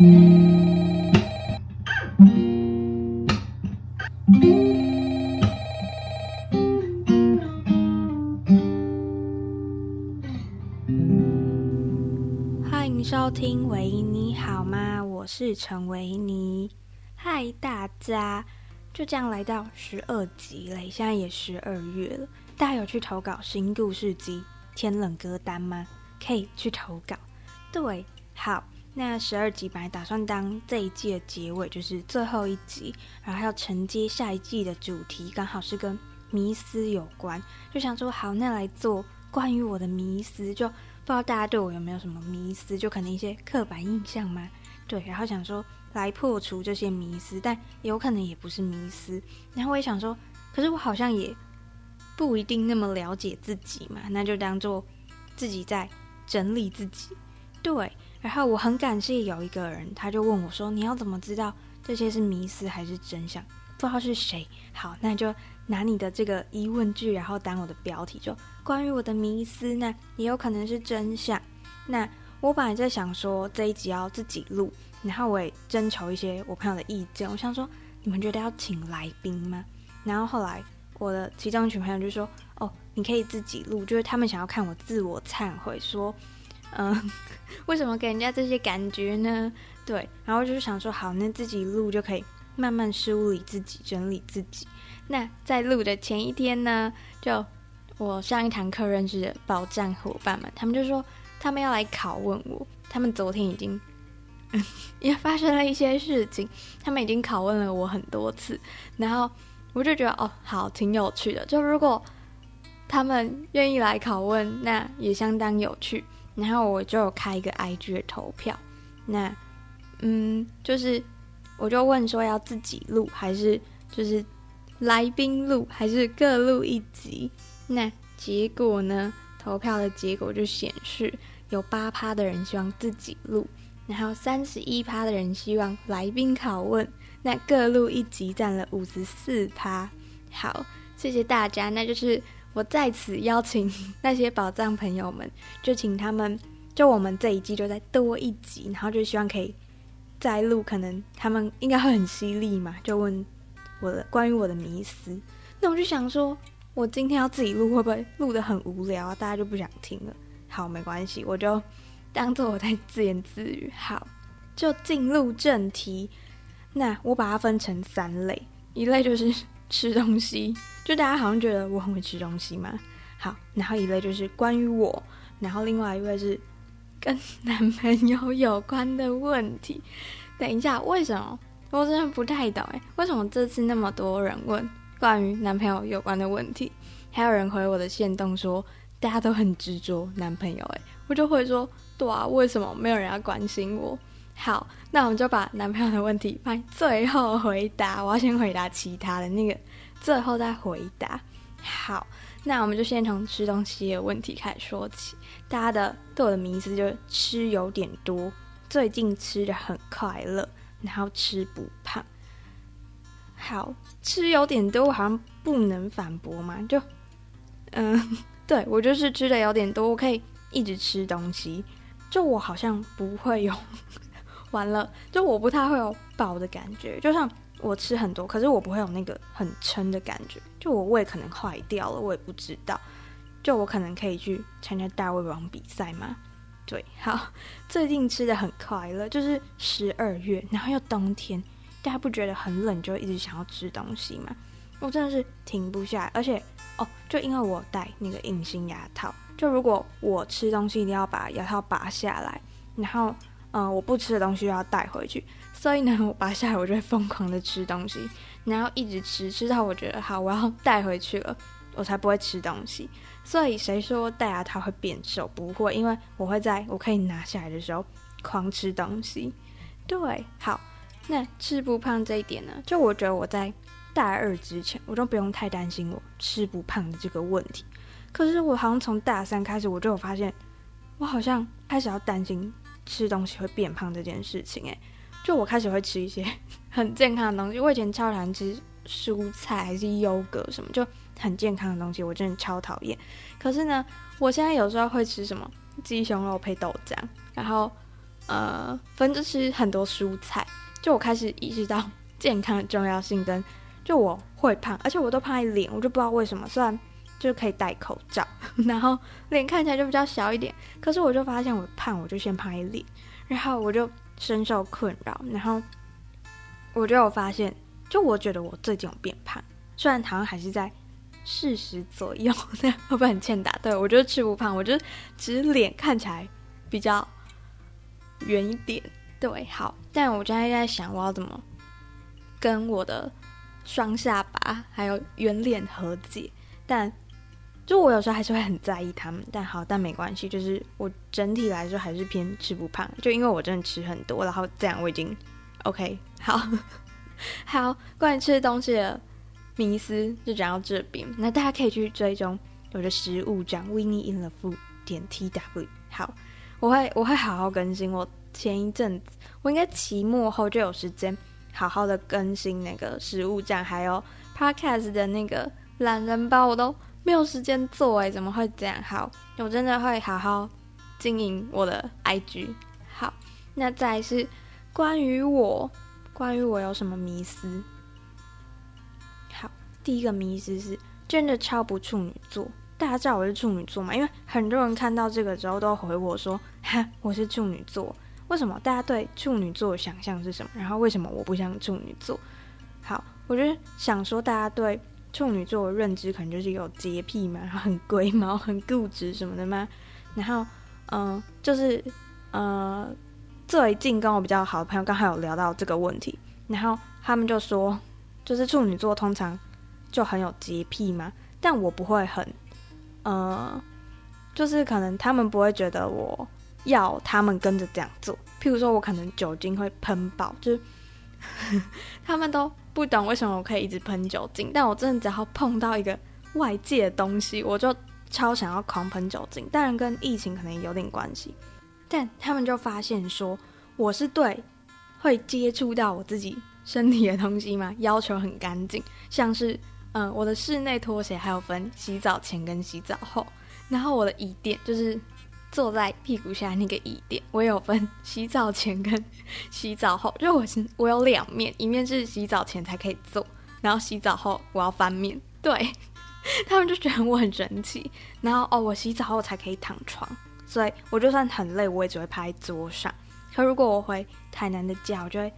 欢迎收听维尼好吗？我是陈维尼。嗨，大家，就这样来到十二集嘞，现在也十二月了。大家有去投稿新故事集天冷歌单吗？可以去投稿。对，好，那十二集本来打算当这一季的结尾，就是最后一集，然后要承接下一季的主题，刚好是跟迷思有关，就想说好，那来做关于我的迷思，就不知道大家对我有没有什么迷思，就可能一些刻板印象吗？对，然后想说来破除这些迷思，但有可能也不是迷思。然后我也想说，可是我好像也不一定那么了解自己嘛，那就当做自己在整理自己。对，然后我很感谢有一个人，他就问我说：“你要怎么知道这些是迷思还是真相？”不知道是谁。好，那就拿你的这个疑问句，然后当我的标题，就关于我的迷思，那也有可能是真相。那我本来在想说这一集要自己录，然后我也征求一些我朋友的意见。我想说，你们觉得要请来宾吗？然后后来我的其中一群朋友就说：“哦，你可以自己录，就是他们想要看我自我忏悔，说。”嗯，为什么给人家这些感觉呢？对，然后就是想说，好，那自己录就可以慢慢梳理自己、整理自己。那在录的前一天呢，就我上一堂课认识的保障伙伴们，他们就说他们要来拷问我。他们昨天已经 也发生了一些事情，他们已经拷问了我很多次，然后我就觉得哦，好，挺有趣的。就如果他们愿意来拷问，那也相当有趣。然后我就开一个 IG 的投票，那嗯，就是我就问说要自己录还是就是来宾录还是各录一集？那结果呢？投票的结果就显示有八趴的人希望自己录，然后三十一趴的人希望来宾拷问，那各录一集占了五十四趴。好，谢谢大家，那就是。我在此邀请那些宝藏朋友们，就请他们，就我们这一季就再多一集，然后就希望可以再录，可能他们应该会很犀利嘛，就问我的关于我的迷思。那我就想说，我今天要自己录，会不会录得很无聊啊？大家就不想听了。好，没关系，我就当做我在自言自语。好，就进入正题。那我把它分成三类，一类就是吃东西。就大家好像觉得我很会吃东西嘛，好，然后一类就是关于我，然后另外一位是跟男朋友有关的问题。等一下，为什么？我真的不太懂哎，为什么这次那么多人问关于男朋友有关的问题？还有人回我的线动说大家都很执着男朋友哎，我就会说对啊，为什么没有人要关心我？好，那我们就把男朋友的问题放最后回答，我要先回答其他的那个。最后再回答。好，那我们就先从吃东西的问题开始说起。大家的对我的迷思就是吃有点多，最近吃得很快乐，然后吃不胖。好，吃有点多，我好像不能反驳嘛。就，嗯，对，我就是吃的有点多，我可以一直吃东西。就我好像不会有，完了，就我不太会有饱的感觉，就像。我吃很多，可是我不会有那个很撑的感觉，就我胃可能坏掉了，我也不知道。就我可能可以去参加大胃王比赛吗？对，好，最近吃的很快乐，就是十二月，然后又冬天，大家不觉得很冷就一直想要吃东西吗？我真的是停不下来，而且哦，就因为我戴那个隐形牙套，就如果我吃东西一定要把牙套拔下来，然后嗯、我不吃的东西又要带回去。所以呢，我拔下来，我就会疯狂的吃东西，然后一直吃，吃到我觉得好，我要带回去了，我才不会吃东西。所以谁说戴牙套会变瘦？不会，因为我会在我可以拿下来的时候狂吃东西。对，好，那吃不胖这一点呢，就我觉得我在大二之前，我都不用太担心我吃不胖的这个问题。可是我好像从大三开始，我就有发现，我好像开始要担心吃东西会变胖这件事情，诶。就我开始会吃一些 很健康的东西，我以前超讨厌吃蔬菜还是优格什么，就很健康的东西，我真的超讨厌。可是呢，我现在有时候会吃什么鸡胸肉配豆浆，然后呃分着吃很多蔬菜，就我开始意识到 健康的重要性，跟就我会胖，而且我都胖在脸，我就不知道为什么，虽然就可以戴口罩，然后脸看起来就比较小一点，可是我就发现我胖，我就先拍脸，然后我就深受困扰，然后我就有发现，就我觉得我最近有变胖，虽然好像还是在。四十左右，那会不很欠打？对，我就吃不胖，我就只是脸看起来比较圆一点。对，好，但我现在在想，我要怎么跟我的双下巴还有圆脸和解？但就我有时候还是会很在意他们。但好，但没关系，就是我整体来说还是偏吃不胖，就因为我真的吃很多，然后这样我已经 OK。好，好，关于吃东西的。迷思就讲到这边，那大家可以去追踪我的食物帐 Winnie in the Food 点 tw。好，我会我会好好更新。我前一阵子，我应该期末后就有时间好好的更新那个食物帐，还有 Podcast 的那个懒人包，我都没有时间做哎，怎么会这样？好，我真的会好好经营我的 IG。好，那再是关于我，关于我有什么迷思？好第一个迷思是真的超不处女座，大家知道我是处女座吗？因为很多人看到这个之后都回我说：“哈，我是处女座。”为什么？大家对处女座的想象是什么？然后为什么我不像处女座？好，我就想说，大家对处女座的认知可能就是有洁癖嘛，然后很龟毛、很固执什么的嘛。然后，嗯、就是呃，最近跟我比较好的朋友刚好有聊到这个问题，然后他们就说，就是处女座通常。就很有洁癖嘛？但我不会很，呃，就是可能他们不会觉得我要他们跟着这样做。譬如说，我可能酒精会喷爆，就是 他们都不懂为什么我可以一直喷酒精。但我真的只要碰到一个外界的东西，我就超想要狂喷酒精。当然跟疫情可能有点关系，但他们就发现说我是对会接触到我自己身体的东西嘛，要求很干净，像是。嗯，我的室内拖鞋还有分洗澡前跟洗澡后，然后我的椅垫就是坐在屁股下那个椅垫，我有分洗澡前跟洗澡后，就我我有两面，一面是洗澡前才可以坐，然后洗澡后我要翻面。对，他们就觉得我很神奇。然后哦，我洗澡后才可以躺床，所以我就算很累，我也只会趴在桌上。可如果我回台南的家，我就会。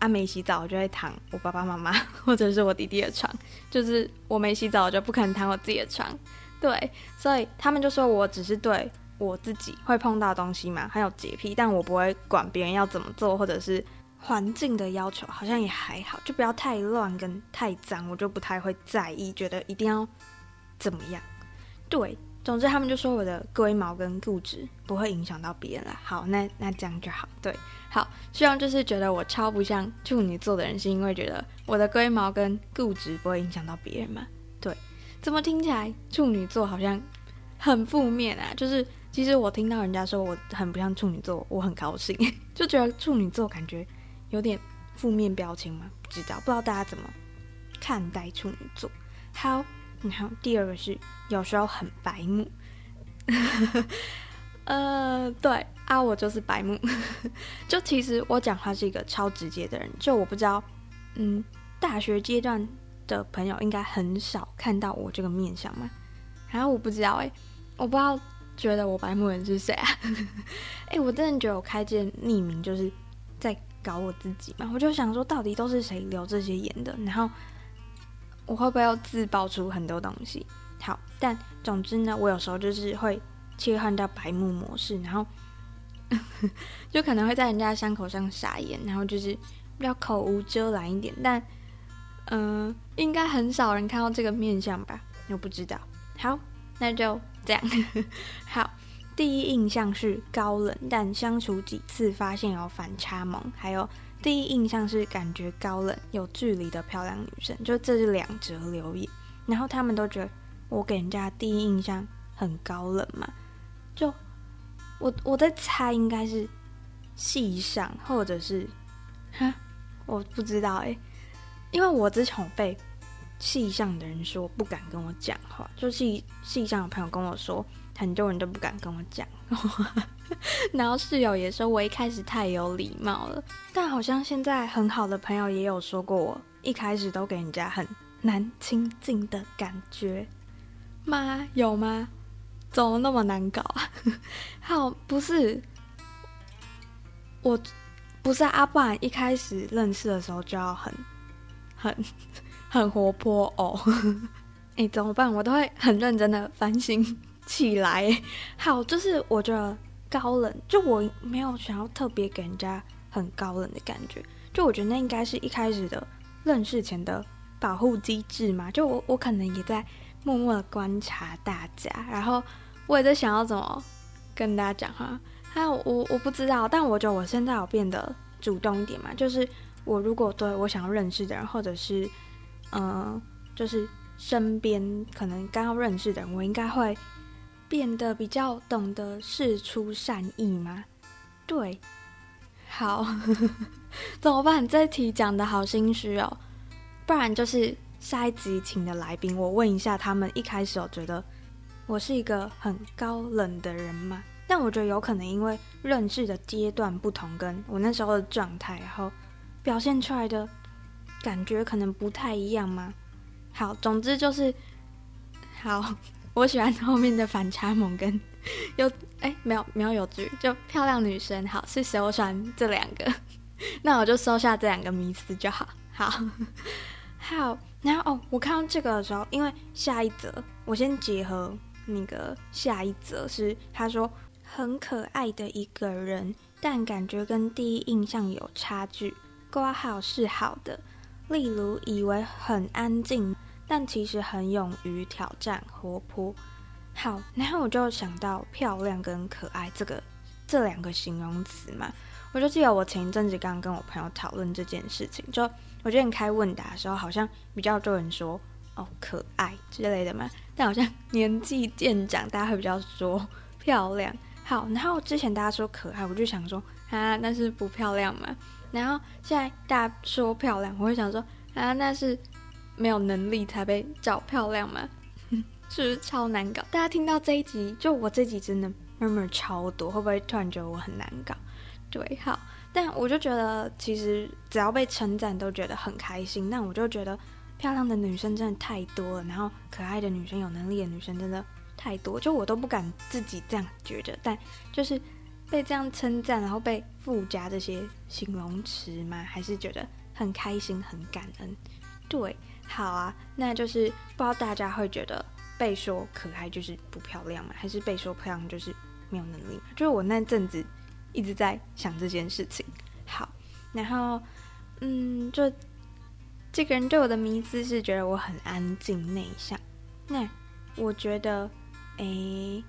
他、啊、没洗澡，我就会躺我爸爸妈妈或者是我弟弟的床。就是我没洗澡，我就不可能躺我自己的床。对，所以他们就说我只是对我自己会碰到东西嘛，很有洁癖，但我不会管别人要怎么做，或者是环境的要求，好像也还好，就不要太乱跟太脏，我就不太会在意，觉得一定要怎么样。对。总之，他们就说我的龟毛跟固执不会影响到别人了。好，那那这样就好。对，好，希望就是觉得我超不像处女座的人，是因为觉得我的龟毛跟固执不会影响到别人嘛？对，怎么听起来处女座好像很负面啊？就是其实我听到人家说我很不像处女座，我很高兴，就觉得处女座感觉有点负面标签嘛？不知道，不知道大家怎么看待处女座？好。然后第二个是有时候很白目，呃，对啊，我就是白目。就其实我讲话是一个超直接的人，就我不知道，嗯，大学阶段的朋友应该很少看到我这个面相嘛。然后我不知道哎，我不知道觉得我白目人是谁啊？哎，我真的觉得我开这匿名就是在搞我自己嘛。我就想说，到底都是谁留这些言的？然后。我会不会要自爆出很多东西？好，但总之呢，我有时候就是会切换到白目模式，然后 就可能会在人家伤口上撒盐，然后就是比较口无遮拦一点。但嗯、应该很少人看到这个面相吧？我不知道。好，那就这样。好，第一印象是高冷，但相处几次发现有反差萌，还有。第一印象是感觉高冷、有距离的漂亮女生，就这是两则留言，然后他们都觉得我给人家第一印象很高冷嘛，就我我在猜应该是戏上或者是哈，我不知道哎，因为我之前被系上的人说不敢跟我讲话，就系系上的朋友跟我说，很多人都不敢跟我讲话。然后室友也说我一开始太有礼貌了，但好像现在很好的朋友也有说过我一开始都给人家很难亲近的感觉吗？有吗？怎么那么难搞啊？好，不是，我不是阿爸，一开始认识的时候就要很很很活泼哦。哎，怎么办？我都会很认真的反省起来。好，就是我觉得。高冷，就我没有想要特别给人家很高冷的感觉，就我觉得那应该是一开始的认识前的保护机制嘛。就我我可能也在默默的观察大家，然后我也在想要怎么跟大家讲话。还有我我不知道，但我觉得我现在有变得主动一点嘛。就是我如果对我想要认识的人，或者是嗯、呃，就是身边可能刚要认识的人，我应该会。变得比较懂得事出善意吗？对，好，怎么办？这题讲的好心虚哦。不然就是下一集请的来宾，我问一下他们一开始有觉得我是一个很高冷的人吗？但我觉得有可能因为认识的阶段不同，跟我那时候的状态，然后表现出来的感觉可能不太一样吗？好，总之就是好。我喜欢后面的反差萌跟 有哎没有没有有句就漂亮女生好，是谁？我喜欢这两个，那我就收下这两个迷思就好。好，好，然后哦，我看到这个的时候，因为下一则我先结合那个下一则是他说很可爱的一个人，但感觉跟第一印象有差距。括号是好的，例如以为很安静。但其实很勇于挑战，活泼。好，然后我就想到漂亮跟可爱这个这两个形容词嘛，我就记得我前一阵子刚跟我朋友讨论这件事情，就我觉得你开问答的时候，好像比较多人说哦可爱之类的嘛，但好像年纪渐长，大家会比较说漂亮。好，然后之前大家说可爱，我就想说啊，那是不漂亮嘛。然后现在大家说漂亮，我会想说啊，那是。没有能力才被找漂亮吗？是不是超难搞？大家听到这一集，就我这集真的 murmur 超多，会不会突然觉得我很难搞？对，好，但我就觉得其实只要被称赞都觉得很开心。那我就觉得漂亮的女生真的太多了，然后可爱的女生、有能力的女生真的太多，就我都不敢自己这样觉得。但就是被这样称赞，然后被附加这些形容词吗，还是觉得很开心、很感恩。对。好啊，那就是不知道大家会觉得被说可爱就是不漂亮吗？还是被说漂亮就是没有能力？就是我那阵子一直在想这件事情。好，然后嗯，就这个人对我的迷思是觉得我很安静内向。那我觉得，诶，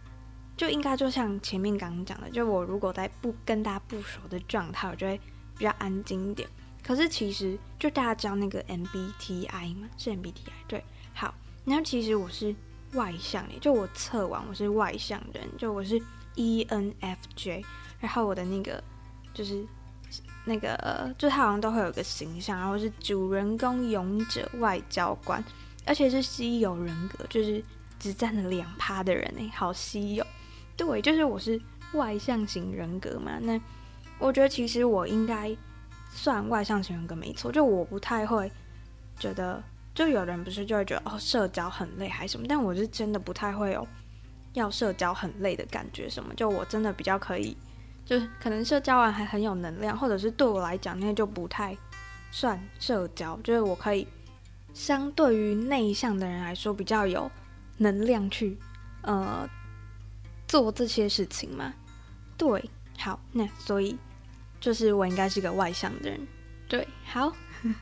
就应该就像前面刚刚讲的，就我如果在不跟大家不熟的状态，我就会比较安静一点。可是其实就大家知道那个 MBTI 吗？是 MBTI 对。好，然后其实我是外向诶，就我测完我是外向人，就我是 ENFJ。然后我的那个就是那个就他好像都会有个形象，然后是主人公、勇者、外交官，而且是稀有人格，就是只占了两趴的人诶，好稀有。对，就是我是外向型人格嘛。那我觉得其实我应该。算外向型人格没错，就我不太会觉得，就有人不是就会觉得哦，社交很累还是什么，但我是真的不太会有要社交很累的感觉什么，就我真的比较可以，就是可能社交完还很有能量，或者是对我来讲那就不太算社交，就是我可以相对于内向的人来说比较有能量去呃做这些事情吗，对，好，那所以。就是我应该是个外向的人，对，好。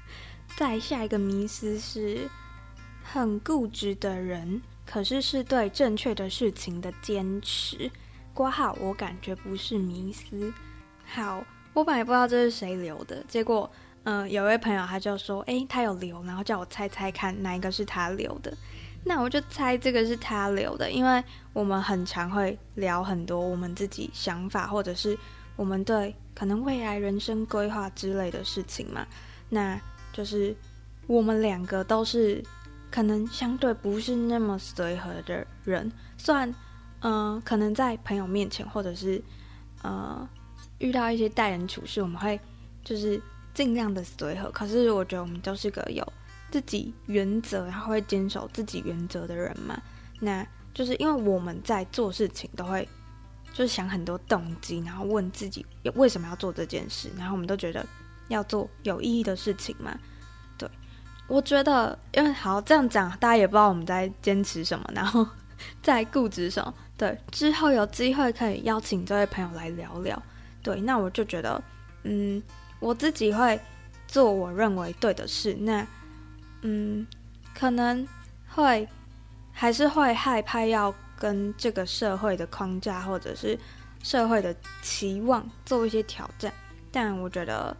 再下一个迷思是，很固执的人，可是是对正确的事情的坚持。括号，我感觉不是迷思。好，我本来不知道这是谁留的，结果，嗯、呃，有一位朋友他就说，诶，他有留，然后叫我猜猜看哪一个是他留的。那我就猜这个是他留的，因为我们很常会聊很多我们自己想法，或者是。我们对可能未来人生规划之类的事情嘛，那就是我们两个都是可能相对不是那么随和的人，虽然，嗯、可能在朋友面前或者是，呃，遇到一些待人处事，我们会就是尽量的随和。可是我觉得我们都是个有自己原则，然后会坚守自己原则的人嘛。那就是因为我们在做事情都会。就是想很多动机，然后问自己为什么要做这件事，然后我们都觉得要做有意义的事情嘛。对，我觉得因为好这样讲，大家也不知道我们在坚持什么，然后在固执什么。对，之后有机会可以邀请这位朋友来聊聊。对，那我就觉得，嗯，我自己会做我认为对的事，那嗯，可能会还是会害怕要。跟这个社会的框架或者是社会的期望做一些挑战，但我觉得，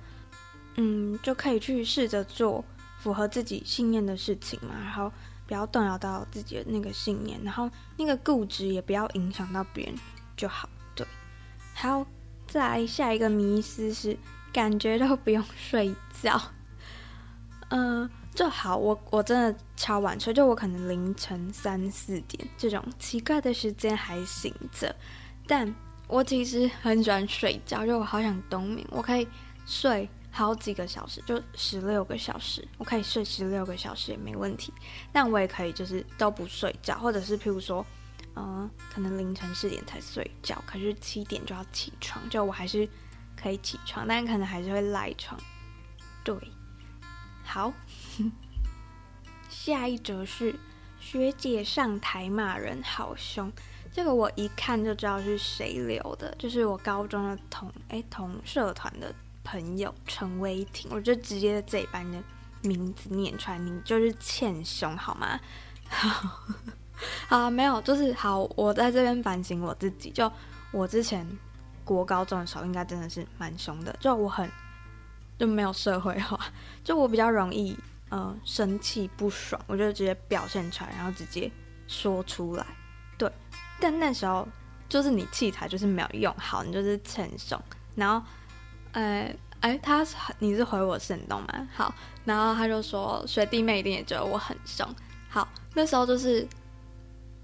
嗯，就可以去试着做符合自己信念的事情嘛，然后不要动摇到自己的那个信念，然后那个固执也不要影响到别人就好。对，好，再来下一个迷思是感觉都不用睡觉，嗯、就好，我我真的超晚睡，就我可能凌晨三四点这种奇怪的时间还醒着，但我其实很喜欢睡觉，就我好想冬眠，我可以睡好几个小时，就十六个小时，我可以睡十六个小时也没问题。但我也可以就是都不睡觉，或者是譬如说，嗯、可能凌晨四点才睡觉，可是七点就要起床，就我还是可以起床，但可能还是会赖床。对，好。下一则是学姐上台骂人好凶，这个我一看就知道是谁留的，就是我高中的同哎、同社团的朋友陈威霆，我就直接这一班的名字念出来，你就是欠凶好吗？好，好没有，就是好，我在这边反省我自己，就我之前国高中的时候，应该真的是蛮凶的，就我很就没有社会化，就我比较容易。呃，生气不爽，我就直接表现出来，然后直接说出来。对，但那时候就是你器材就是没有用好，你就是欠凶。然后，呃，哎，他你是回我限动吗？好，然后他就说学弟妹一定也觉得我很凶。好，那时候就是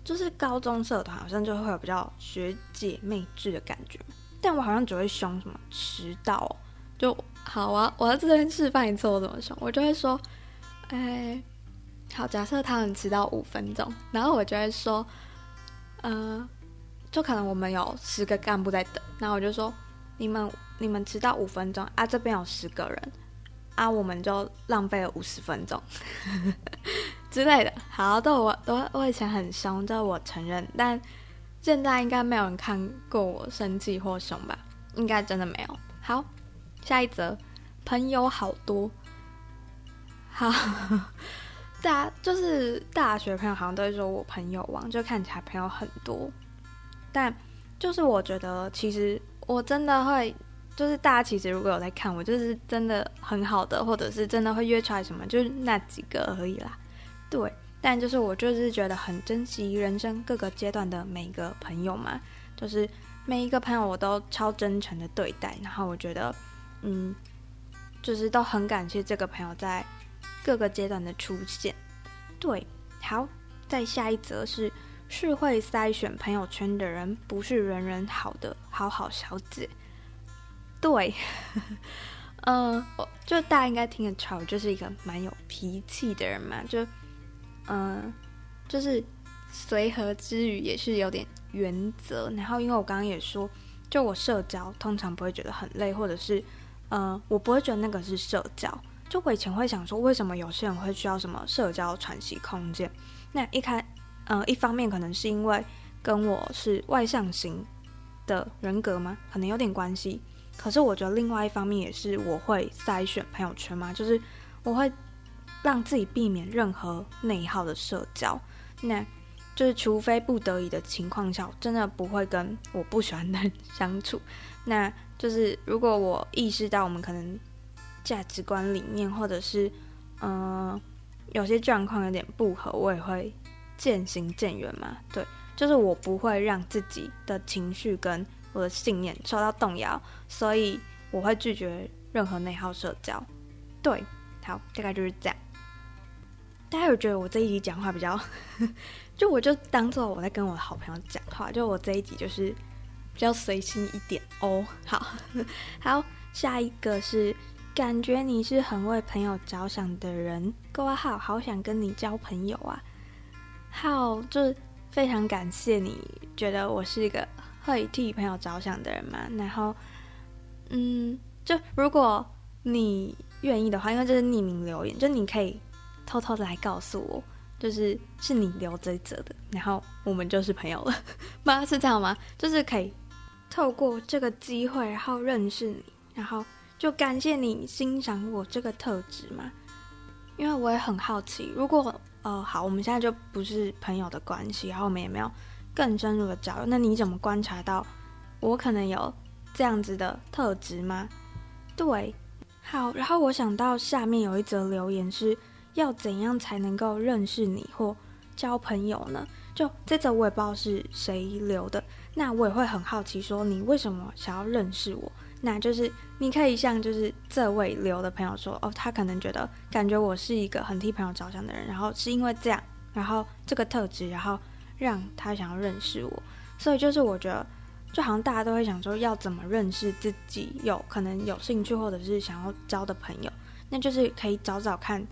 就是高中社团好像就会有比较学姐妹制的感觉，但我好像只会凶什么迟到，就好啊，我在这边示范一次我怎么凶，我就会说。哎，好，假设他们迟到五分钟，然后我就会说，嗯、呃，就可能我们有十个干部在等，然后我就说，你们你们迟到五分钟啊，这边有十个人啊，我们就浪费了五十分钟 之类的。好，都我都我以前很凶，这我承认，但现在应该没有人看过我生气或凶吧？应该真的没有。好，下一则，朋友好多。好，大就是大学朋友好像都会说我朋友王，就看起来朋友很多。但就是我觉得，其实我真的会，就是大家其实如果有在看我，就是真的很好的，或者是真的会约出来什么，就是那几个而已啦。对，但就是我就是觉得很珍惜人生各个阶段的每一个朋友嘛，就是每一个朋友我都超真诚的对待，然后我觉得，嗯，就是都很感谢这个朋友在。各个阶段的出现，对，好，再下一则是是会筛选朋友圈的人，不是人人好的好好小姐。对，嗯，我就大家应该听得出来，我就是一个蛮有脾气的人嘛，就嗯，就是随和之余也是有点原则。然后，因为我刚刚也说，就我社交通常不会觉得很累，或者是嗯，我不会觉得那个是社交。就我以前会想说，为什么有些人会需要什么社交喘息空间？那一开，呃，一方面可能是因为跟我是外向型的人格吗？可能有点关系。可是我觉得另外一方面也是我会筛选朋友圈嘛，就是我会让自己避免任何内耗的社交。那就是除非不得已的情况下，我真的不会跟我不喜欢的人相处。那就是如果我意识到我们可能。价值观理念，或者是，嗯、呃，有些状况有点不合，我也会渐行渐远嘛。对，就是我不会让自己的情绪跟我的信念受到动摇，所以我会拒绝任何内耗社交。对，好，大概就是这样。大家有觉得我这一集讲话比较，就我就当做我在跟我的好朋友讲话，就我这一集就是比较随心一点哦。好，好，下一个是感觉你是很为朋友着想的人，挂号好想跟你交朋友啊。好，就非常感谢你觉得我是一个会替朋友着想的人嘛。然后，嗯，就如果你愿意的话，因为这是匿名留言，就你可以。偷偷的来告诉我，就是是你留这一则的，然后我们就是朋友了吗？是这样吗？就是可以透过这个机会，然后认识你，然后就感谢你欣赏我这个特质嘛。因为我也很好奇，如果呃好，我们现在就不是朋友的关系，然后我们也没有更深入的交流，那你怎么观察到我可能有这样子的特质吗？对，好，然后我想到下面有一则留言是。要怎样才能够认识你或交朋友呢？就这则我也不知道是谁留的，那我也会很好奇，说你为什么想要认识我？那就是你可以向就是这位留的朋友说，哦，他可能觉得感觉我是一个很替朋友着想的人，然后是因为这样，然后这个特质，然后让他想要认识我。所以就是我觉得，就好像大家都会想说，要怎么认识自己有可能有兴趣或者是想要交的朋友，那就是可以找找看。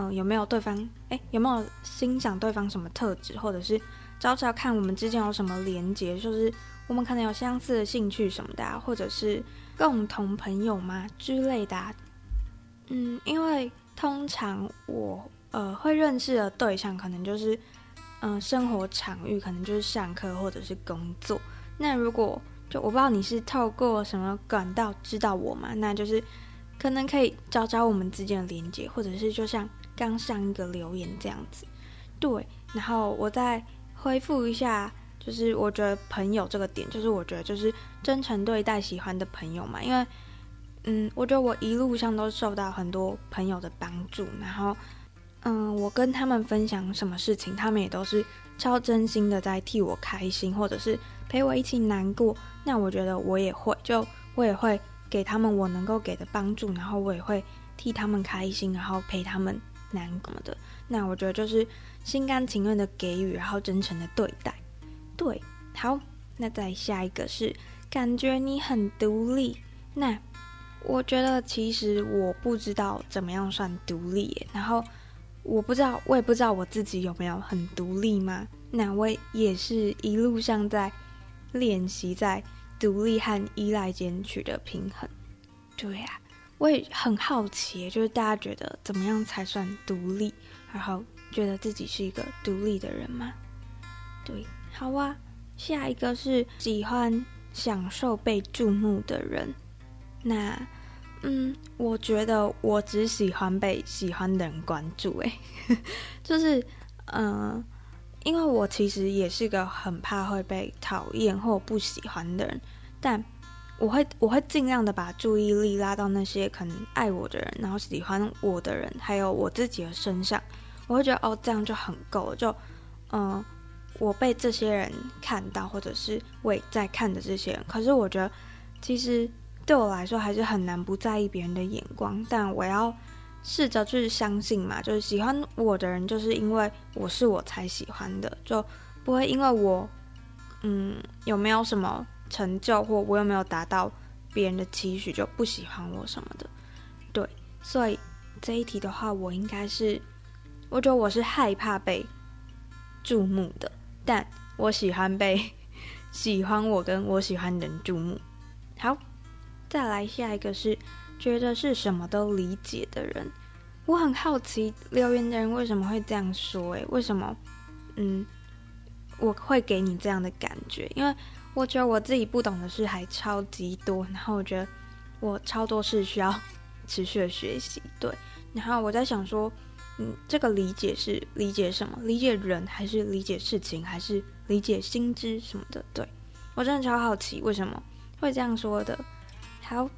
嗯，有没有对方？哎，有没有欣赏对方什么特质，或者是找找看我们之间有什么连结，就是我们可能有相似的兴趣什么的，或者是共同朋友吗之类的。嗯，因为通常我呃会认识的对象，可能就是嗯、生活场域，可能就是上课或者是工作。那如果就我不知道你是透过什么管道知道我嘛？那就是可能可以找找我们之间的连结，或者是就像。刚上一个留言这样子，对，然后我再回复一下，就是我觉得朋友这个点，就是我觉得就是真诚对待喜欢的朋友嘛，因为，嗯，我觉得我一路上都受到很多朋友的帮助，然后，嗯，我跟他们分享什么事情，他们也都是超真心的在替我开心，或者是陪我一起难过，那我觉得我也会，就我也会给他们我能够给的帮助，然后我也会替他们开心，然后陪他们。难过的，那我觉得就是心甘情愿的给予，然后真诚的对待。对，好，那再下一个是感觉你很独立。那我觉得其实我不知道怎么样算独立，然后我不知道，我也不知道我自己有没有很独立吗？那我也是一路上在练习在独立和依赖间取得平衡。对呀。我也很好奇，就是大家觉得怎么样才算独立？然后觉得自己是一个独立的人吗？对，好啊。下一个是喜欢享受被注目的人。那，嗯，我觉得我只喜欢被喜欢的人关注。诶，就是，嗯、因为我其实也是个很怕会被讨厌或不喜欢的人，但。我会我会尽量的把注意力拉到那些可能爱我的人，然后喜欢我的人，还有我自己的身上。我会觉得哦，这样就很够了。就嗯、我被这些人看到，或者是我也在看的这些人。可是我觉得，其实对我来说还是很难不在意别人的眼光。但我要试着去相信嘛，就是喜欢我的人，就是因为我是我才喜欢的，就不会因为我嗯有没有什么。成就或我有没有达到别人的期许，就不喜欢我什么的，对，所以这一题的话，我应该是，我觉得我是害怕被注目的，但我喜欢被 喜欢我跟我喜欢人注目。好，再来下一个是觉得是什么都理解的人，我很好奇留言的人为什么会这样说，诶，为什么？嗯，我会给你这样的感觉，因为。我觉得我自己不懂的事还超级多，然后我觉得我超多事需要持续的学习。对，然后我在想说，嗯，这个理解是理解什么？理解人，还是理解事情，还是理解心知什么的？对，我真的超好奇为什么会这样说的。好，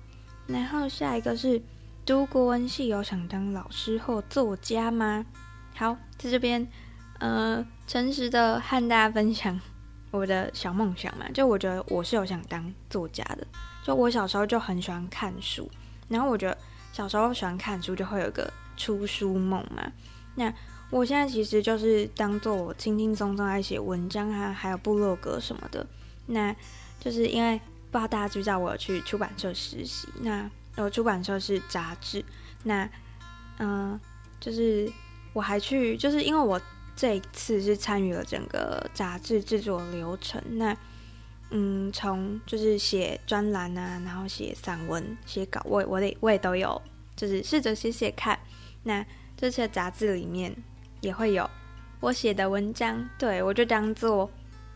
然后下一个是读国文系有想当老师或作家吗？好，在这边，呃，诚实的和大家分享。我的小梦想嘛，就我觉得我是有想当作家的。就我小时候就很喜欢看书，然后我觉得小时候喜欢看书就会有个出书梦嘛。那我现在其实就是当做我轻轻松松来写文章啊，还有部落格什么的。那就是因为不知道大家知不知道，我有去出版社实习。那我出版社是杂志。那嗯、就是我还去，就是因为我这一次是参与了整个杂志制作流程。那嗯，从就是写专栏啊，然后写散文、写稿，我我得我也都有，就是试着写写看。那这些杂志里面也会有我写的文章，对，我就当做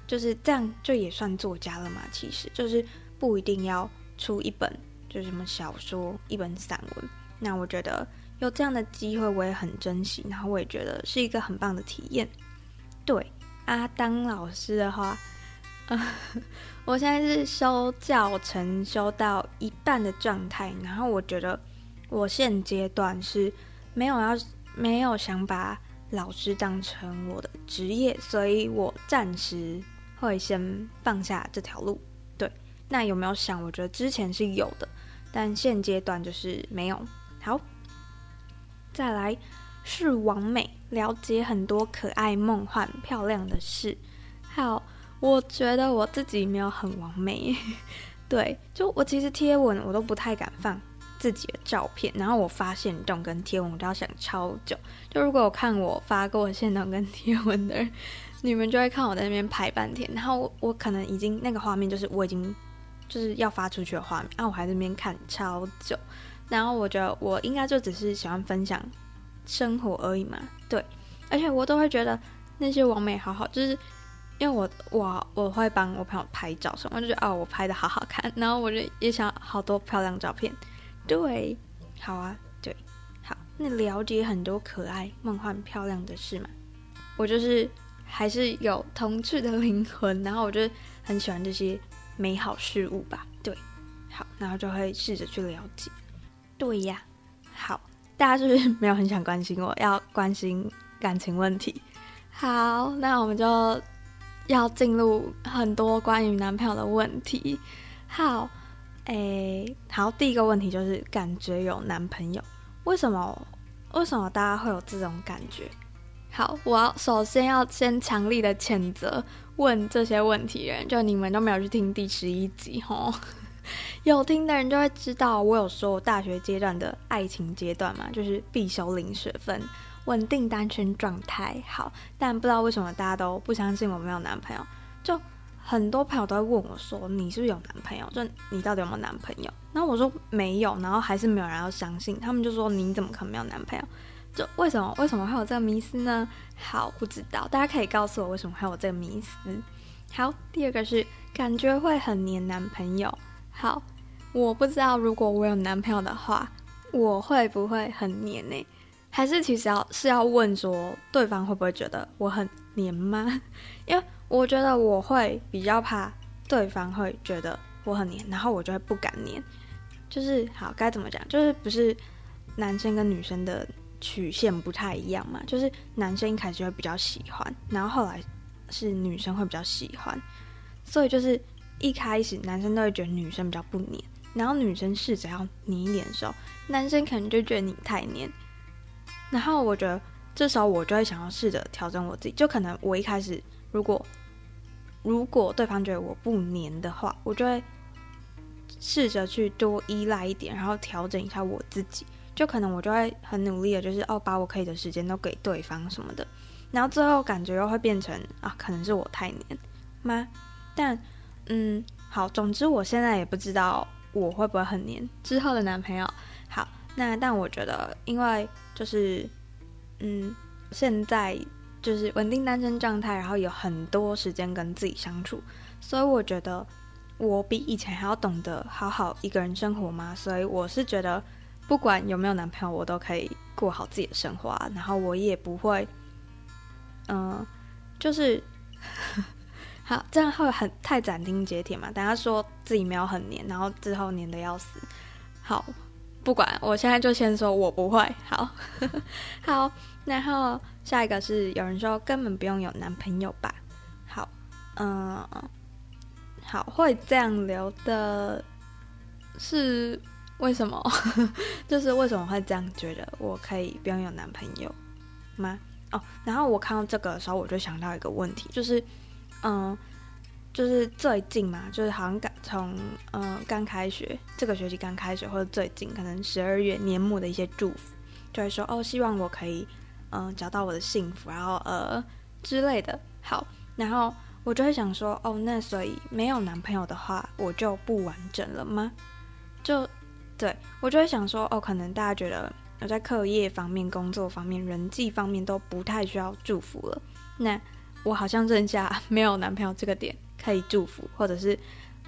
就是这样，就也算作家了嘛。其实就是不一定要出一本，就是什么小说、一本散文。那我觉得有这样的机会，我也很珍惜，然后我也觉得是一个很棒的体验。对，啊，当老师的话。我现在是修教程修到一半的状态，然后我觉得我现阶段是没有要没有想把老师当成我的职业，所以我暂时会先放下这条路。对，那有没有想？我觉得之前是有的，但现阶段就是没有。好，再来是完美，了解很多可爱、梦幻、漂亮的事，还有。我觉得我自己没有很完美，对，就我其实贴文我都不太敢放自己的照片，然后我发限动跟贴文我都要想超久。就如果有看我发过限动跟贴文的人，你们就会看我在那边排半天，然后我我可能已经那个画面就是我已经就是要发出去的画面，啊我还在那边看超久，然后我觉得我应该就只是喜欢分享生活而已嘛，对，而且我都会觉得那些网美好好，就是。因为我我我会帮我朋友拍照什么，我就觉得哦，我拍的好好看，然后我就也想好多漂亮照片。对，好啊，对，好，那了解很多可爱、梦幻、漂亮的事嘛。我就是还是有童趣的灵魂，然后我就很喜欢这些美好事物吧。对，好，然后就会试着去了解。对呀，好，大家是不是没有很想关心我？要关心感情问题？好，那我们就。要进入很多关于男朋友的问题。好，诶、好，第一个问题就是感觉有男朋友，为什么？为什么大家会有这种感觉？好，我要首先要先强力的谴责问这些问题人，就你们都没有去听第十一集吼，有听的人就会知道，我有说大学阶段的爱情阶段嘛，就是必修零学分。稳定单身状态好，但不知道为什么大家都不相信我没有男朋友。就很多朋友都会问我说：“你是不是有男朋友？就你到底有没有男朋友？”然后我说没有，然后还是没有人要相信。他们就说：“你怎么可能没有男朋友？”就为什么为什么会有这个迷思呢？好，不知道，大家可以告诉我为什么会有这个迷思。好，第二个是感觉会很黏男朋友。好，我不知道如果我有男朋友的话，我会不会很黏呢？还是其实要是要问说，对方会不会觉得我很黏吗？因为我觉得我会比较怕对方会觉得我很黏，然后我就会不敢黏。就是好该怎么讲？就是不是男生跟女生的曲线不太一样嘛？就是男生一开始会比较喜欢，然后后来是女生会比较喜欢，所以就是一开始男生都会觉得女生比较不黏，然后女生试着要黏一点的时候，男生可能就觉得你太黏。然后我觉得这时候我就会想要试着调整我自己，就可能我一开始如果如果对方觉得我不黏的话，我就会试着去多依赖一点，然后调整一下我自己，就可能我就会很努力的，就是哦把我可以的时间都给对方什么的，然后最后感觉又会变成啊可能是我太黏吗？但嗯好，总之我现在也不知道我会不会很黏之后的男朋友。好，那但我觉得因为。就是，嗯，现在就是稳定单身状态，然后有很多时间跟自己相处，所以我觉得我比以前还要懂得好好一个人生活嘛。所以我是觉得，不管有没有男朋友，我都可以过好自己的生活。然后我也不会，嗯、就是 好这样会很太斩钉截铁嘛。等下说自己没有很黏，然后之后黏得要死，好。不管，我现在就先说我不会。好，好，然后下一个是有人说根本不用有男朋友吧？好，嗯，好，会这样留的是为什么？就是为什么会这样觉得我可以不用有男朋友吗？哦，然后我看到这个的时候，我就想到一个问题，就是嗯，就是最近嘛，就是好像刚从嗯刚开学这个学期刚开学，或者最近可能十二月年末的一些祝福，就会说哦，希望我可以嗯找到我的幸福，然后呃之类的。好，然后我就会想说哦，那所以没有男朋友的话，我就不完整了吗？就对，我就会想说哦，可能大家觉得。我在课业方面、工作方面、人际方面都不太需要祝福了。那我好像剩下没有男朋友这个点可以祝福，或者是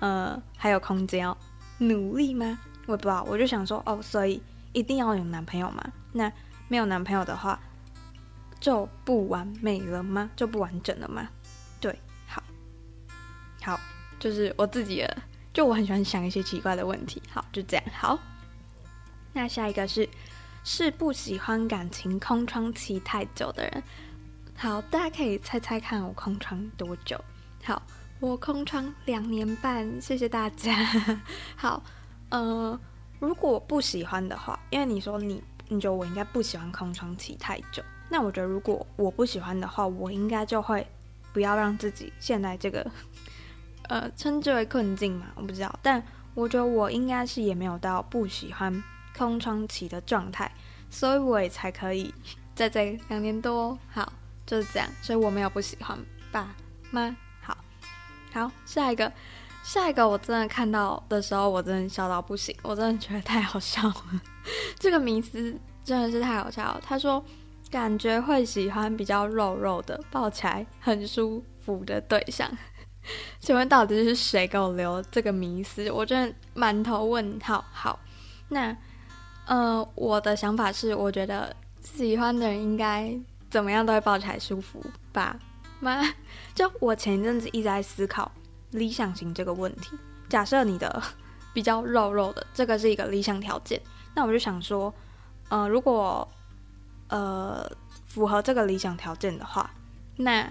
呃还有空间要努力吗？我也不知道。我就想说哦，所以一定要有男朋友吗？那没有男朋友的话就不完美了吗？就不完整了吗？对，好，好，就是我自己的，就我很喜欢想一些奇怪的问题。好，就这样。好，那下一个是。是不喜欢感情空窗期太久的人。好，大家可以猜猜看，我空窗多久？好，我空窗两年半。谢谢大家。好，呃，如果不喜欢的话，因为你说你，你觉得我应该不喜欢空窗期太久，那我觉得如果我不喜欢的话，我应该就会不要让自己陷在这个，呃，称之为困境嘛，我不知道，但我觉得我应该是也没有到不喜欢。空窗期的状态，所以我也才可以在这两年多，好，就是这样，所以我没有不喜欢爸妈，好，好，下一个，下一个，我真的看到的时候，我真的笑到不行，我真的觉得太好笑了，这个迷思真的是太好笑了。他说，感觉会喜欢比较肉肉的，抱起来很舒服的对象，请问到底是谁给我留这个迷思？我真的满头问号。好，那。呃，我的想法是，我觉得喜欢的人应该怎么样都会抱起来舒服吧？妈，就我前一阵子一直在思考理想型这个问题。假设你的比较肉肉的，这个是一个理想条件，那我就想说，呃，如果呃符合这个理想条件的话，那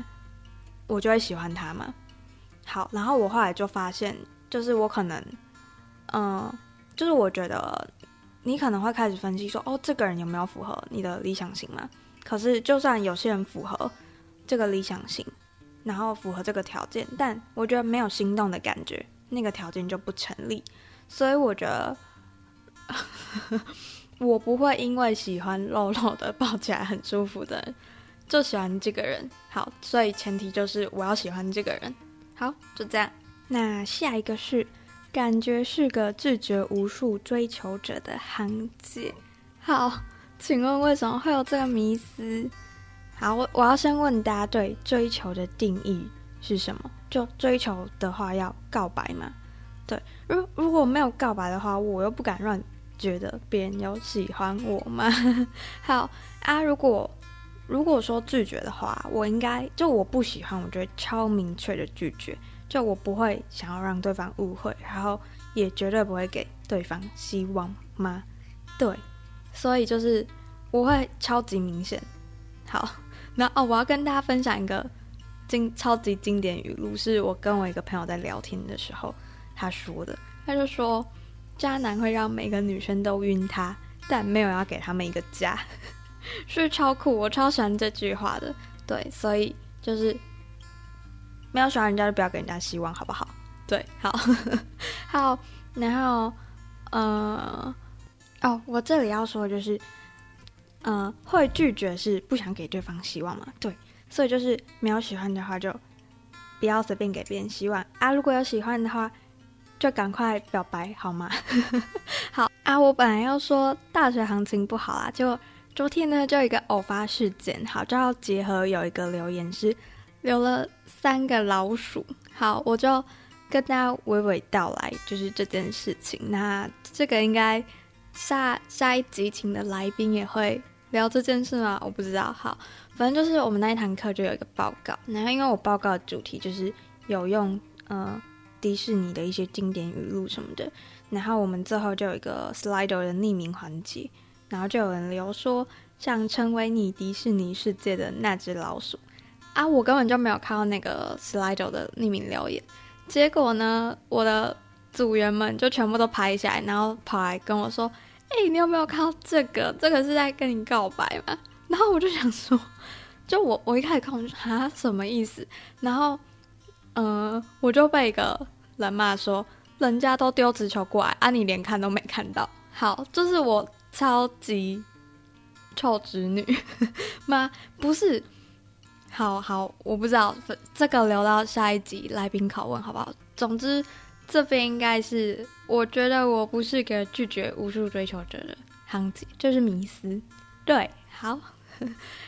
我就会喜欢他嘛。好，然后我后来就发现，就是我可能，嗯、就是我觉得。你可能会开始分析说，哦，这个人有没有符合你的理想型嘛？可是，就算有些人符合这个理想型，然后符合这个条件，但我觉得没有心动的感觉，那个条件就不成立。所以，我觉得 我不会因为喜欢肉肉的抱起来很舒服的人，就喜欢这个人。好，所以前提就是我要喜欢这个人。好，就这样。那下一个是。感觉是个拒绝无数追求者的行姐。好，请问为什么会有这个迷思？好，我我要先问大家，对追求的定义是什么？就追求的话，要告白吗？对，如如果没有告白的话，我又不敢乱觉得别人有喜欢我吗？好啊，如果如果说拒绝的话，我应该就我不喜欢，我就会超明确的拒绝。就我不会想要让对方误会，然后也绝对不会给对方希望吗？对，所以就是我会超级明显。好，那哦，我要跟大家分享一个经超级经典语录，是我跟我一个朋友在聊天的时候他说的。他就说，渣男会让每个女生都晕他，但没有要给他们一个家，是超酷，我超喜欢这句话的。对，所以就是。没有喜欢人家就不要给人家希望，好不好？对，好，好，然后，呃，哦，我这里要说的就是，呃，会拒绝是不想给对方希望嘛？对，所以就是没有喜欢的话就不要随便给别人希望啊。如果有喜欢的话，就赶快表白好吗？好啊，我本来要说大学行情不好啦，就昨天呢就有一个偶发事件，好，就要结合有一个留言是。留了三个老鼠，好，我就跟大家娓娓道来，就是这件事情。那这个应该下下一集请的来宾也会聊这件事吗？我不知道。好，反正就是我们那一堂课就有一个报告，然后因为我报告的主题就是有用呃迪士尼的一些经典语录什么的，然后我们最后就有一个 Slido 的匿名环节，然后就有人留说想成为你迪士尼世界的那只老鼠。啊！我根本就没有看到那个 Slido 的匿名留言，结果呢，我的组员们就全部都拍下来，然后跑来跟我说：“哎、你有没有看到这个？这个是在跟你告白吗？”然后我就想说，就我我一开始看我就啊什么意思？然后嗯、我就被一个人骂说，人家都丢直球过来啊，你连看都没看到。好，就是我超级臭直女吗？不是。好好，我不知道这个留到下一集来宾拷问好不好？总之，这边应该是我觉得我不是个拒绝无数追求者的行情，就是迷思。对，好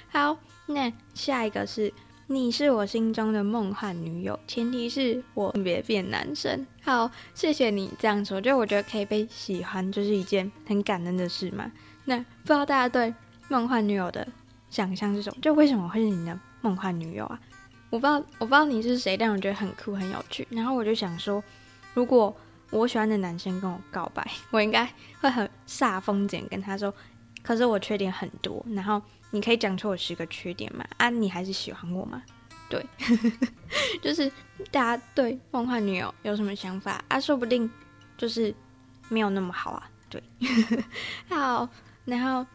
好，那下一个是你是我心中的梦幻女友，前提是我别变男生。好，谢谢你这样说，就我觉得可以被喜欢，就是一件很感恩的事嘛。那不知道大家对梦幻女友的想象是什么？就为什么会是你的？梦幻女友啊，我不知道，我不知道你是谁，但我觉得很酷，很有趣。然后我就想说，如果我喜欢的男生跟我告白，我应该会很煞风景跟他说，可是我缺点很多，然后你可以讲出我十个缺点吗？啊，你还是喜欢我吗？对，就是大家对梦幻女友有什么想法啊？说不定就是没有那么好啊。对，好，然后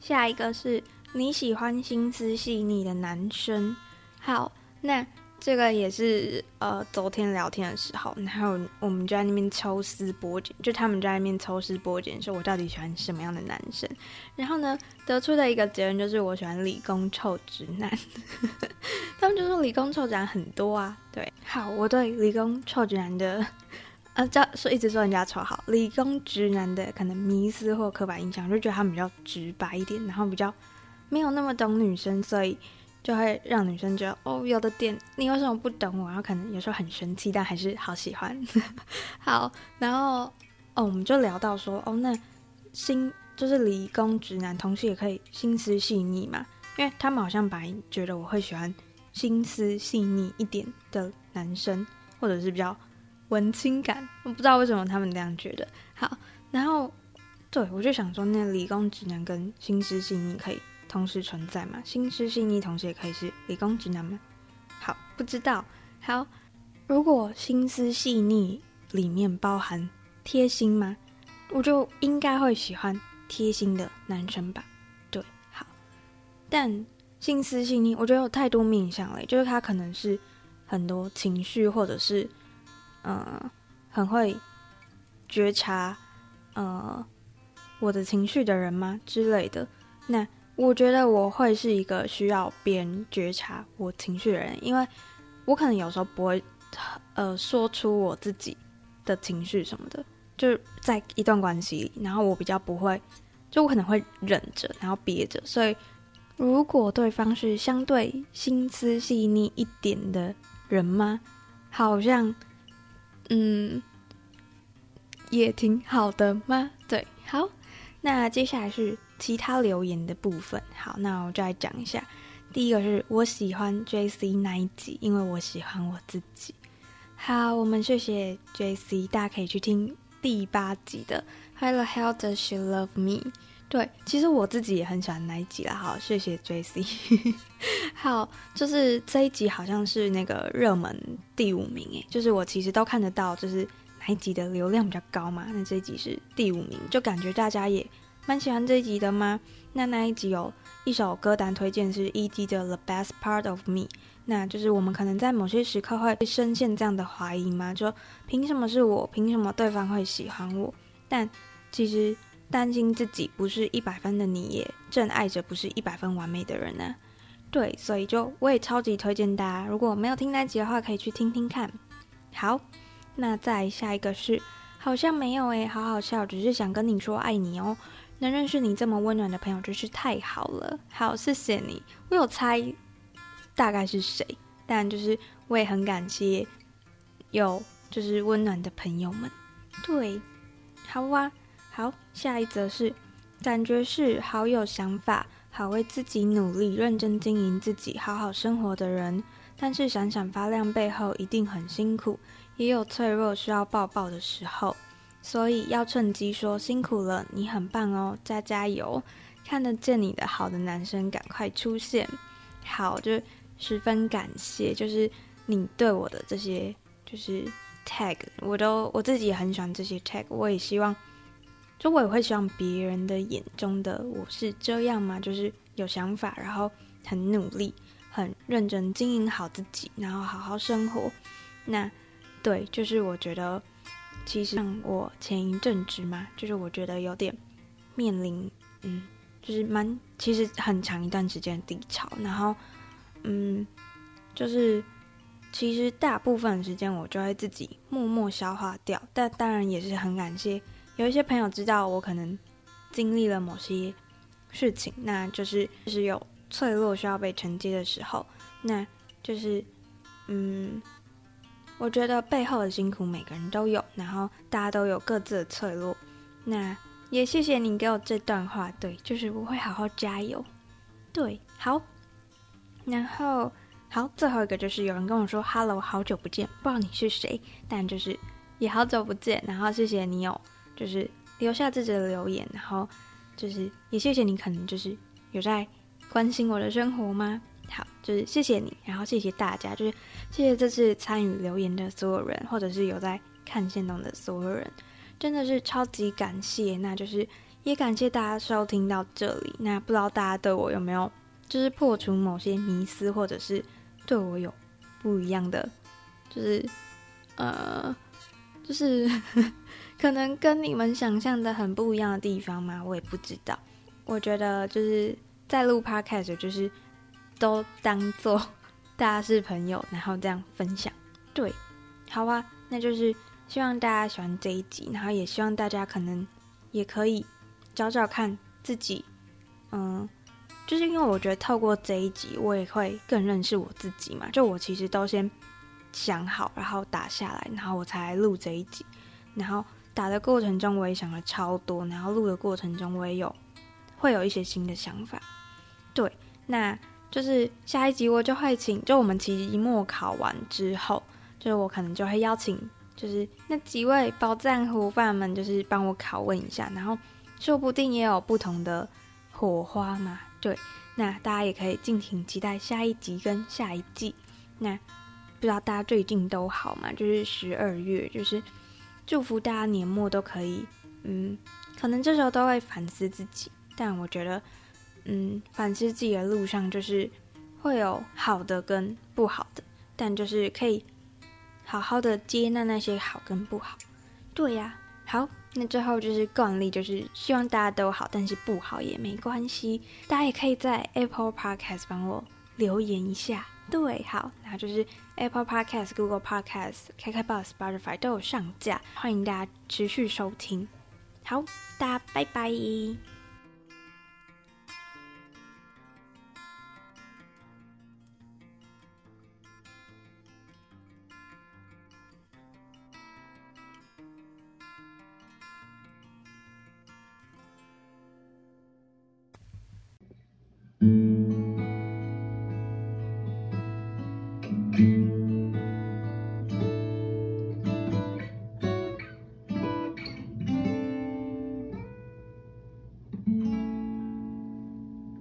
下一个是。你喜欢心思细腻的男生，好，那这个也是呃，昨天聊天的时候，然后我们就在那边抽丝剥茧，就他们就在那边抽丝剥茧，说我到底喜欢什么样的男生，然后呢，得出的一个结论就是我喜欢理工臭直男，他们就说理工臭直男很多啊，对，好，我对理工臭直男的。啊，这说一直说人家丑好，理工直男的可能迷思或刻板印象，就觉得他们比较直白一点，然后比较。没有那么懂女生，所以就会让女生觉得哦，有的点你为什么不懂我？然后可能有时候很生气，但还是好喜欢。好，然后哦，我们就聊到说哦，那心就是理工直男，同时也可以心思细腻嘛，因为他们好像本来觉得我会喜欢心思细腻一点的男生，或者是比较文青感。我不知道为什么他们这样觉得。好，然后对我就想说，那理工直男跟心思细腻可以。同时存在嘛？心思细腻，同时也可以是理工直男吗？好，不知道。好，如果心思细腻里面包含贴心吗？我就应该会喜欢贴心的男生吧。对，好。但心思细腻，我觉得有太多面向了，就是他可能是很多情绪，或者是呃很会觉察呃我的情绪的人吗之类的？那。我觉得我会是一个需要别人觉察我情绪的人，因为我可能有时候不会，呃，说出我自己的情绪什么的，就在一段关系，然后我比较不会，就我可能会忍着，然后憋着。所以，如果对方是相对心思细腻一点的人吗？好像，嗯，也挺好的吗？对，好，那接下来是。其他留言的部分，好，那我就来讲一下。第一个是我喜欢 JC 那一集，因为我喜欢我自己。好，我们谢谢 JC，大家可以去听第八集的 How the hell does she love me？对，其实我自己也很喜欢那一集啦。好，谢谢 JC。好，就是这一集好像是那个热门第五名诶，就是我其实都看得到，就是哪一集的流量比较高嘛。那这一集是第五名，就感觉大家也。蛮喜欢这一集的吗？那那一集有一首歌单推荐是 ED 的《The Best Part of Me》，那就是我们可能在某些时刻会深陷这样的怀疑吗？就凭什么是我？凭什么对方会喜欢我？但其实担心自己不是一百分的你，也正爱着不是一百分完美的人呢、对，所以就我也超级推荐大家，如果没有听那集的话，可以去听听看。好，那再下一个是好像没有诶、好好笑，只是想跟你说爱你哦。能认识你这么温暖的朋友真是太好了，好，谢谢你。我有猜大概是谁，但就是我也很感谢有就是温暖的朋友们。对，好啊，好，下一则是感觉是好有想法，好为自己努力，认真经营自己，好好生活的人。但是闪闪发亮背后一定很辛苦，也有脆弱需要抱抱的时候。所以要趁机说辛苦了，你很棒哦，加加油！看得见你的好的男生赶快出现，好，就十分感谢，就是你对我的这些就是 tag，我都我自己也很喜欢这些 tag，我也希望，就我也会希望别人的眼中的我是这样嘛，就是有想法，然后很努力、很认真经营好自己，然后好好生活。那对，就是我觉得，其实像我前一阵子嘛，就是我觉得有点面临，嗯，就是蛮其实很长一段时间的低潮，然后嗯，就是。其实大部分时间我就会自己默默消化掉，但当然也是很感谢有一些朋友知道我可能经历了某些事情，那就是就是有脆弱需要被承接的时候，那就是嗯，我觉得背后的辛苦每个人都有，然后大家都有各自的脆弱，那也谢谢你给我这段话，对，就是我会好好加油，对，好，然后。好，最后一个就是有人跟我说 “hello”，好久不见，不知道你是谁，但就是也好久不见。然后谢谢你有就是留下自己的留言，然后就是也谢谢你可能就是有在关心我的生活吗？就是谢谢你，然后谢谢大家，就是谢谢这次参与留言的所有人，或者是有在看现动的所有人，真的是超级感谢。那就是也感谢大家收听到这里。那不知道大家对我有没有就是破除某些迷思，或者是。对我有不一样的，就是呃，就是 可能跟你们想象的很不一样的地方吗？我也不知道。我觉得就是在录 podcast，就是都当做 大家是朋友，然后这样分享。对，好啊，那就是希望大家喜欢这一集，然后也希望大家可能也可以找找看自己，嗯。就是因为我觉得透过这一集，我也会更认识我自己嘛。就我其实都先想好，然后打下来，然后我才录这一集。然后打的过程中，我也想了超多。然后录的过程中，我也有会有一些新的想法。对，那就是下一集我就会请，就我们期末考完之后，就是我可能就会邀请，就是那几位宝藏伙伴们，就是帮我拷问一下，然后说不定也有不同的火花嘛。对，那大家也可以敬请期待下一集跟下一季。那不知道大家最近都好吗？就是十二月，就是祝福大家年末都可以，嗯，可能这时候都会反思自己，但我觉得，嗯，反思自己的路上就是会有好的跟不好的，但就是可以好好的接纳那些好跟不好。对呀，好。那最后就是惯例，就是希望大家都好，但是不好也没关系。大家也可以在 Apple Podcast 帮我留言一下。对，好，然后就是 Apple Podcast、Google Podcast、KKBOX、Spotify 都有上架，欢迎大家持续收听。好，大家拜拜。